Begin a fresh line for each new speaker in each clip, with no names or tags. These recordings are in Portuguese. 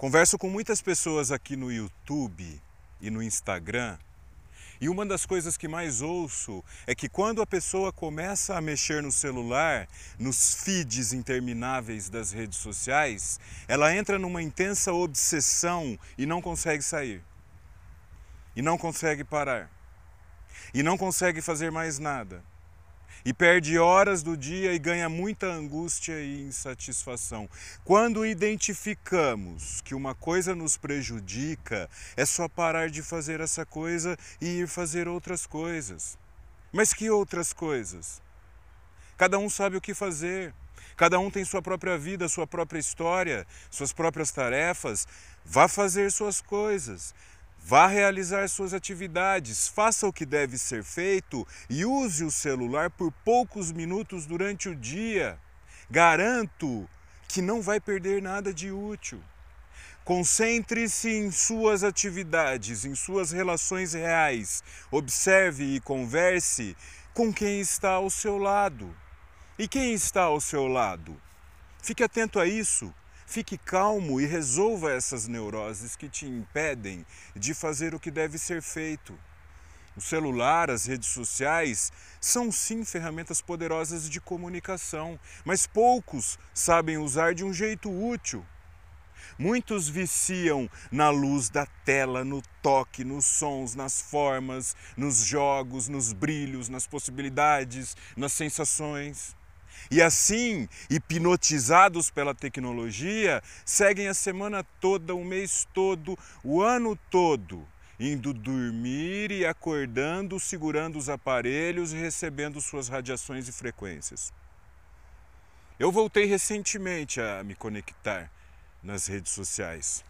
Converso com muitas pessoas aqui no YouTube e no Instagram, e uma das coisas que mais ouço é que quando a pessoa começa a mexer no celular, nos feeds intermináveis das redes sociais, ela entra numa intensa obsessão e não consegue sair. E não consegue parar. E não consegue fazer mais nada e perde horas do dia e ganha muita angústia e insatisfação. Quando identificamos que uma coisa nos prejudica, é só parar de fazer essa coisa e ir fazer outras coisas. Mas que outras coisas? Cada um sabe o que fazer. Cada um tem sua própria vida, sua própria história, suas próprias tarefas. Vá fazer suas coisas. Vá realizar suas atividades, faça o que deve ser feito e use o celular por poucos minutos durante o dia. Garanto que não vai perder nada de útil. Concentre-se em suas atividades, em suas relações reais. Observe e converse com quem está ao seu lado. E quem está ao seu lado? Fique atento a isso. Fique calmo e resolva essas neuroses que te impedem de fazer o que deve ser feito. O celular, as redes sociais são sim ferramentas poderosas de comunicação, mas poucos sabem usar de um jeito útil. Muitos viciam na luz da tela, no toque, nos sons, nas formas, nos jogos, nos brilhos, nas possibilidades, nas sensações. E assim, hipnotizados pela tecnologia, seguem a semana toda, o mês todo, o ano todo, indo dormir e acordando, segurando os aparelhos e recebendo suas radiações e frequências. Eu voltei recentemente a me conectar nas redes sociais.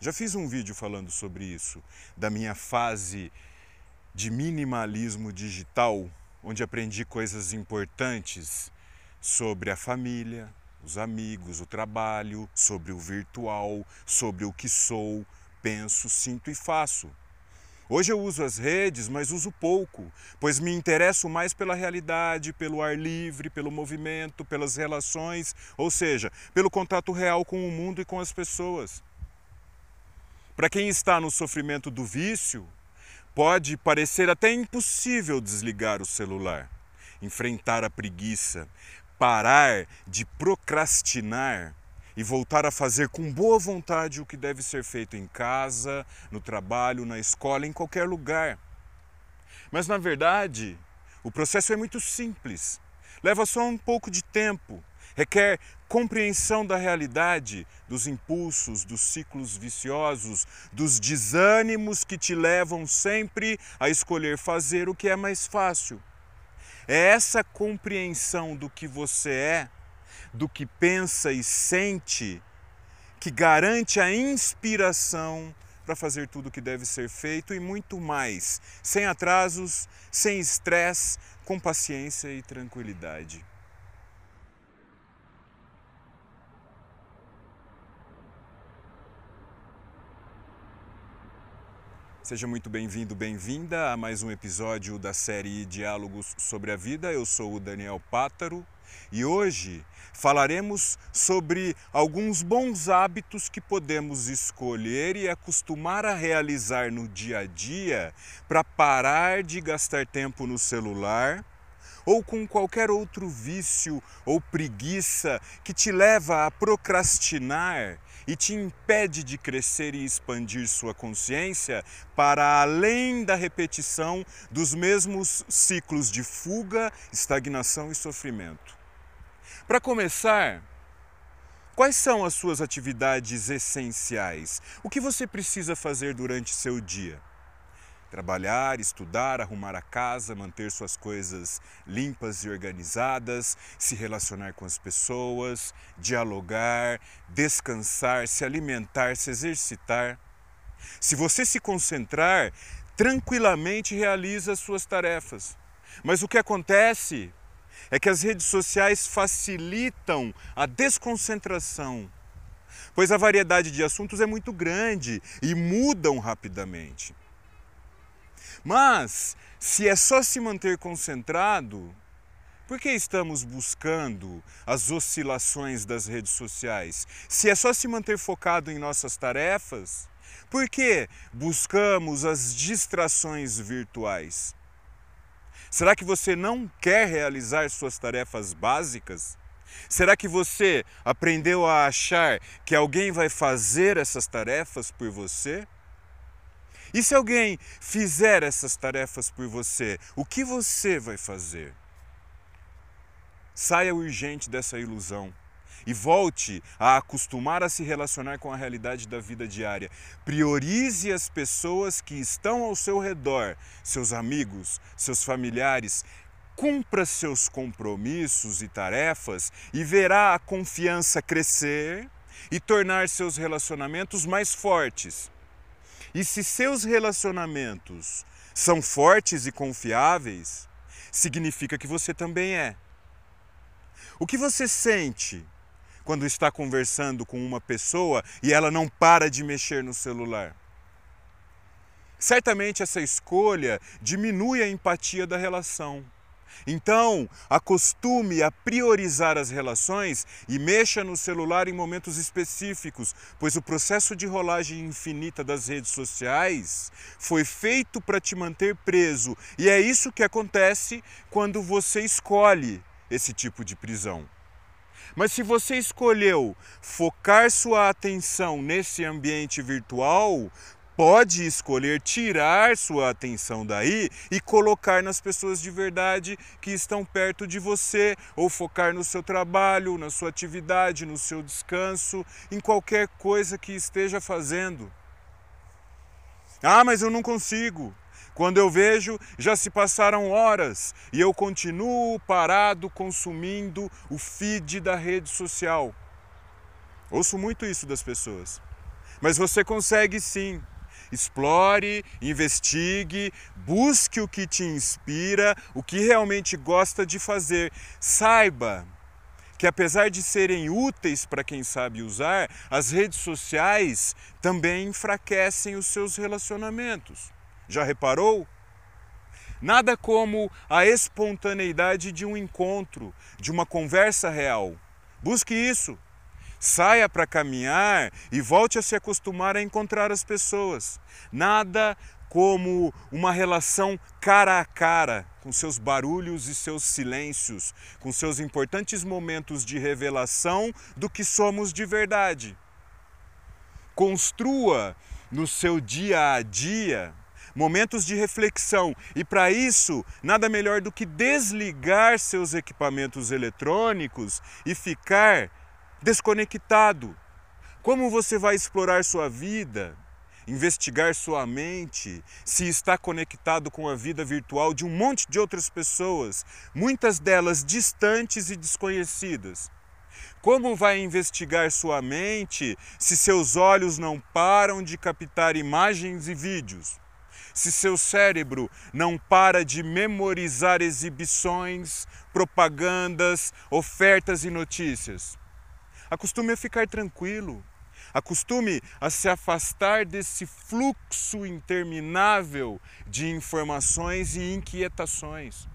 Já fiz um vídeo falando sobre isso, da minha fase de minimalismo digital, onde aprendi coisas importantes sobre a família, os amigos, o trabalho, sobre o virtual, sobre o que sou, penso, sinto e faço. Hoje eu uso as redes, mas uso pouco, pois me interesso mais pela realidade, pelo ar livre, pelo movimento, pelas relações, ou seja, pelo contato real com o mundo e com as pessoas. Para quem está no sofrimento do vício, pode parecer até impossível desligar o celular, enfrentar a preguiça, parar de procrastinar e voltar a fazer com boa vontade o que deve ser feito em casa, no trabalho, na escola, em qualquer lugar. Mas na verdade, o processo é muito simples. Leva só um pouco de tempo, requer compreensão da realidade, dos impulsos, dos ciclos viciosos, dos desânimos que te levam sempre a escolher fazer o que é mais fácil. É essa compreensão do que você é, do que pensa e sente, que garante a inspiração para fazer tudo o que deve ser feito e muito mais, sem atrasos, sem estresse, com paciência e tranquilidade. Seja muito bem-vindo, bem-vinda a mais um episódio da série Diálogos sobre a Vida. Eu sou o Daniel Pátaro e hoje falaremos sobre alguns bons hábitos que podemos escolher e acostumar a realizar no dia a dia para parar de gastar tempo no celular ou com qualquer outro vício ou preguiça que te leva a procrastinar e te impede de crescer e expandir sua consciência para além da repetição dos mesmos ciclos de fuga, estagnação e sofrimento. Para começar, quais são as suas atividades essenciais? O que você precisa fazer durante seu dia? Trabalhar, estudar, arrumar a casa, manter suas coisas limpas e organizadas, se relacionar com as pessoas, dialogar, descansar, se alimentar, se exercitar. Se você se concentrar, tranquilamente realiza as suas tarefas. Mas o que acontece é que as redes sociais facilitam a desconcentração, pois a variedade de assuntos é muito grande e mudam rapidamente. Mas, se é só se manter concentrado, Por que estamos buscando as oscilações das redes sociais? Se é só se manter focado em nossas tarefas, por que buscamos as distrações virtuais? Será que você não quer realizar suas tarefas básicas? Será que você aprendeu a achar que alguém vai fazer essas tarefas por você? E se alguém fizer essas tarefas por você, o que você vai fazer? Saia urgente dessa ilusão e volte a acostumar a se relacionar com a realidade da vida diária. Priorize as pessoas que estão ao seu redor, seus amigos, seus familiares. Cumpra seus compromissos e tarefas e verá a confiança crescer e tornar seus relacionamentos mais fortes. E se seus relacionamentos são fortes e confiáveis, significa que você também é. O que você sente quando está conversando com uma pessoa e ela não para de mexer no celular? Certamente essa escolha diminui a empatia da relação. Então, acostume a priorizar as relações e mexa no celular em momentos específicos, pois o processo de rolagem infinita das redes sociais foi feito para te manter preso, e é isso que acontece quando você escolhe esse tipo de prisão. Mas se você escolheu focar sua atenção nesse ambiente virtual, pode escolher tirar sua atenção daí e colocar nas pessoas de verdade que estão perto de você, ou focar no seu trabalho, na sua atividade, no seu descanso, em qualquer coisa que esteja fazendo. Ah, mas eu não consigo. Quando eu vejo, já se passaram horas e eu continuo parado consumindo o feed da rede social. Ouço muito isso das pessoas. Mas você consegue sim. Explore, investigue, busque o que te inspira, o que realmente gosta de fazer. Saiba que apesar de serem úteis para quem sabe usar, as redes sociais também enfraquecem os seus relacionamentos. Já reparou? Nada como a espontaneidade de um encontro, de uma conversa real. Busque isso. Saia para caminhar e volte a se acostumar a encontrar as pessoas. Nada como uma relação cara a cara, com seus barulhos e seus silêncios, com seus importantes momentos de revelação do que somos de verdade. Construa no seu dia a dia momentos de reflexão. E para isso, nada melhor do que desligar seus equipamentos eletrônicos e ficar desconectado. Como você vai explorar sua vida? Investigar sua mente, se está conectado com a vida virtual de um monte de outras pessoas, muitas delas distantes e desconhecidas. Como vai investigar sua mente se seus olhos não param de captar imagens e vídeos? se seu cérebro não para de memorizar exibições, propagandas, ofertas e notícias. Acostume a ficar tranquilo. Acostume a se afastar desse fluxo interminável de informações e inquietações.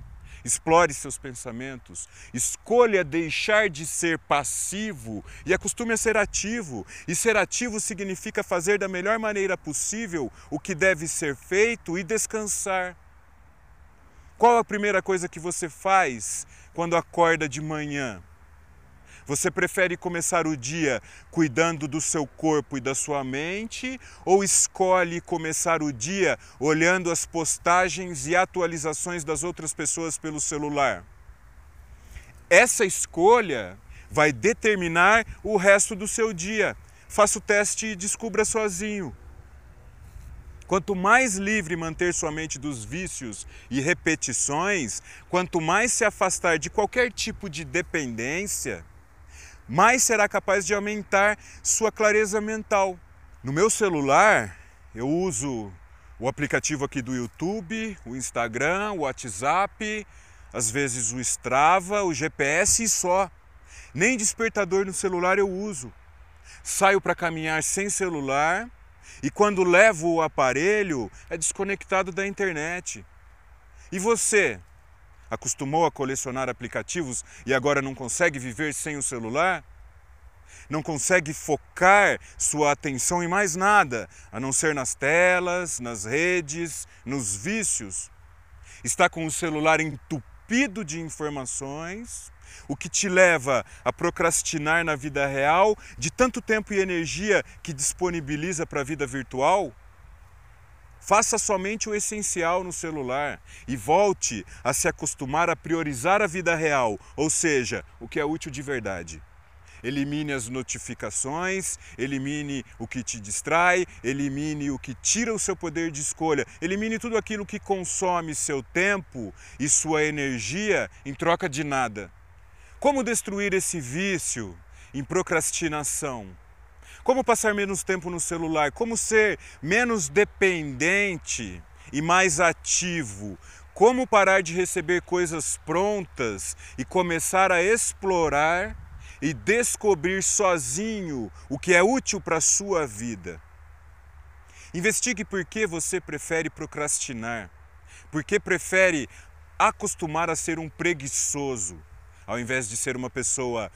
Explore seus pensamentos, escolha deixar de ser passivo e acostume a ser ativo. E ser ativo significa fazer da melhor maneira possível o que deve ser feito e descansar. Qual a primeira coisa que você faz quando acorda de manhã? Você prefere começar o dia cuidando do seu corpo e da sua mente ou escolhe começar o dia olhando as postagens e atualizações das outras pessoas pelo celular? Essa escolha vai determinar o resto do seu dia. Faça o teste e descubra sozinho. Quanto mais livre manter sua mente dos vícios e repetições, quanto mais se afastar de qualquer tipo de dependência, mais será capaz de aumentar sua clareza mental. No meu celular, eu uso o aplicativo aqui do YouTube, o Instagram, o WhatsApp, às vezes o Strava, o GPS e só. Nem despertador no celular eu uso. Saio para caminhar sem celular e quando levo o aparelho é desconectado da internet. E você? Acostumou a colecionar aplicativos e agora não consegue viver sem o celular? Não consegue focar sua atenção em mais nada, a não ser nas telas, nas redes, nos vícios? Está com o celular entupido de informações, o que te leva a procrastinar na vida real de tanto tempo e energia que disponibiliza para a vida virtual? Faça somente o essencial no celular e volte a se acostumar a priorizar a vida real, ou seja, o que é útil de verdade. Elimine as notificações, elimine o que te distrai, elimine o que tira o seu poder de escolha, elimine tudo aquilo que consome seu tempo e sua energia em troca de nada. Como destruir esse vício em procrastinação? Como passar menos tempo no celular? Como ser menos dependente e mais ativo? Como parar de receber coisas prontas e começar a explorar e descobrir sozinho o que é útil para a sua vida? Investigue por que você prefere procrastinar, por que prefere acostumar a ser um preguiçoso, ao invés de ser uma pessoa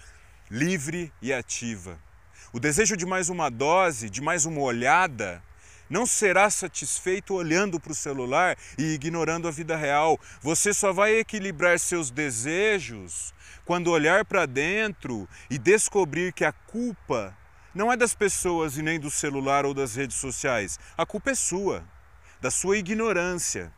livre e ativa. O desejo de mais uma dose, de mais uma olhada, não será satisfeito olhando para o celular e ignorando a vida real. Você só vai equilibrar seus desejos quando olhar para dentro e descobrir que a culpa não é das pessoas e nem do celular ou das redes sociais. A culpa é sua, da sua ignorância,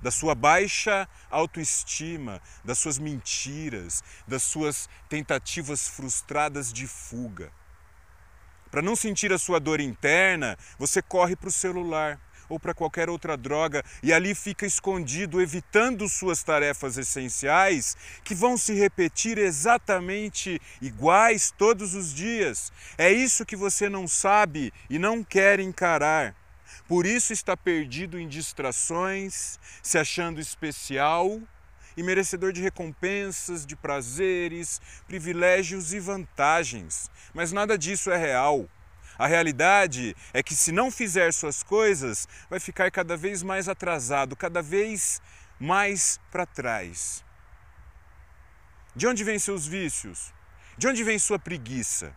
da sua baixa autoestima, das suas mentiras, das suas tentativas frustradas de fuga. Para não sentir a sua dor interna, você corre para o celular ou para qualquer outra droga e ali fica escondido, evitando suas tarefas essenciais que vão se repetir exatamente iguais todos os dias. É isso que você não sabe e não quer encarar. Por isso está perdido em distrações, se achando especial e merecedor de recompensas, de prazeres, privilégios e vantagens. Mas nada disso é real. A realidade é que se não fizer suas coisas, vai ficar cada vez mais atrasado, cada vez mais para trás. De onde vêm seus vícios? De onde vem sua preguiça?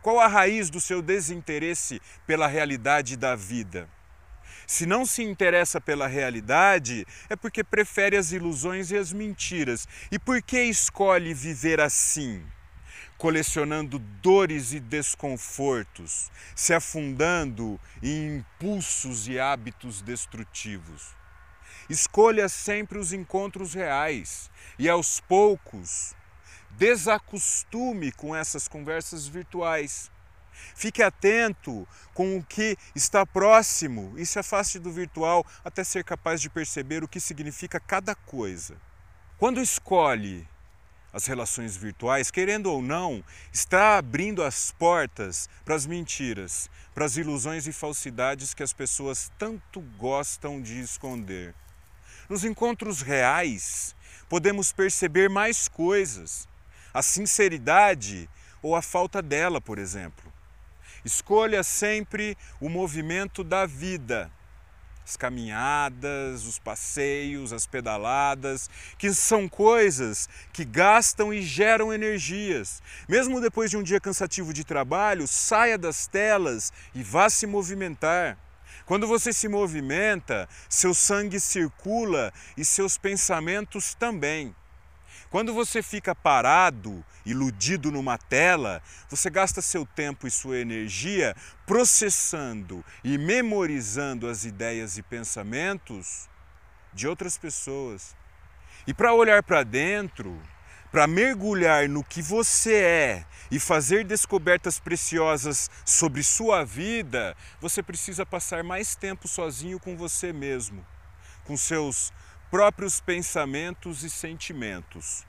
Qual a raiz do seu desinteresse pela realidade da vida? Se não se interessa pela realidade, é porque prefere as ilusões e as mentiras. E por que escolhe viver assim? Colecionando dores e desconfortos, se afundando em impulsos e hábitos destrutivos. Escolha sempre os encontros reais e aos poucos desacostume com essas conversas virtuais Fique atento com o que está próximo e se afaste do virtual até ser capaz de perceber o que significa cada coisa. Quando escolhe as relações virtuais, querendo ou não, está abrindo as portas para as mentiras, para as ilusões e falsidades que as pessoas tanto gostam de esconder. Nos encontros reais, podemos perceber mais coisas, a sinceridade ou a falta dela, por exemplo. Escolha sempre o movimento da vida. As caminhadas, os passeios, as pedaladas, que são coisas que gastam e geram energias. Mesmo depois de um dia cansativo de trabalho, saia das telas e vá se movimentar. Quando você se movimenta, seu sangue circula e seus pensamentos também. Quando você fica parado, iludido numa tela, você gasta seu tempo e sua energia processando e memorizando as ideias e pensamentos de outras pessoas. E para olhar para dentro, para mergulhar no que você é e fazer descobertas preciosas sobre sua vida, você precisa passar mais tempo sozinho com você mesmo, com seus próprios pensamentos e sentimentos.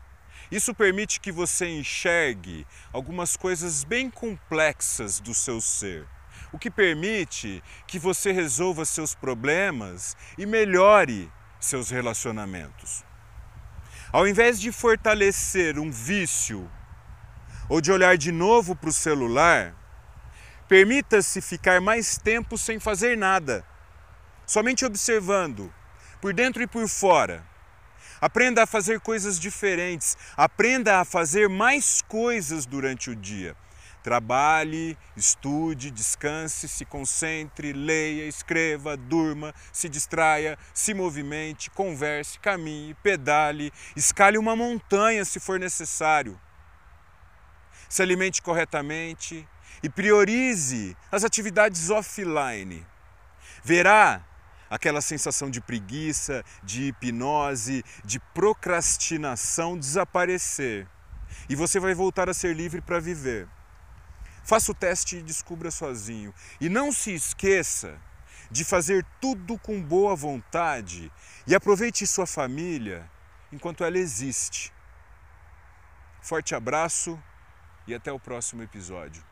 Isso permite que você enxergue algumas coisas bem complexas do seu ser, o que permite que você resolva seus problemas e melhore seus relacionamentos. Ao invés de fortalecer um vício ou de olhar de novo para o celular, permita-se ficar mais tempo sem fazer nada, somente observando por dentro e por fora, Aprenda a fazer coisas diferentes. Aprenda a fazer mais coisas durante o dia. Trabalhe, estude, descanse, se concentre, leia, escreva, durma, se distraia, se movimente, converse, caminhe, pedale, escale uma montanha se for necessário. Se alimente corretamente e priorize as atividades offline. Verá aquela sensação de preguiça, de hipnose, de procrastinação desaparecer. E você vai voltar a ser livre para viver. Faça o teste e descubra sozinho. E não se esqueça de fazer tudo com boa vontade e aproveite sua família enquanto ela existe. Forte abraço e até o próximo episódio.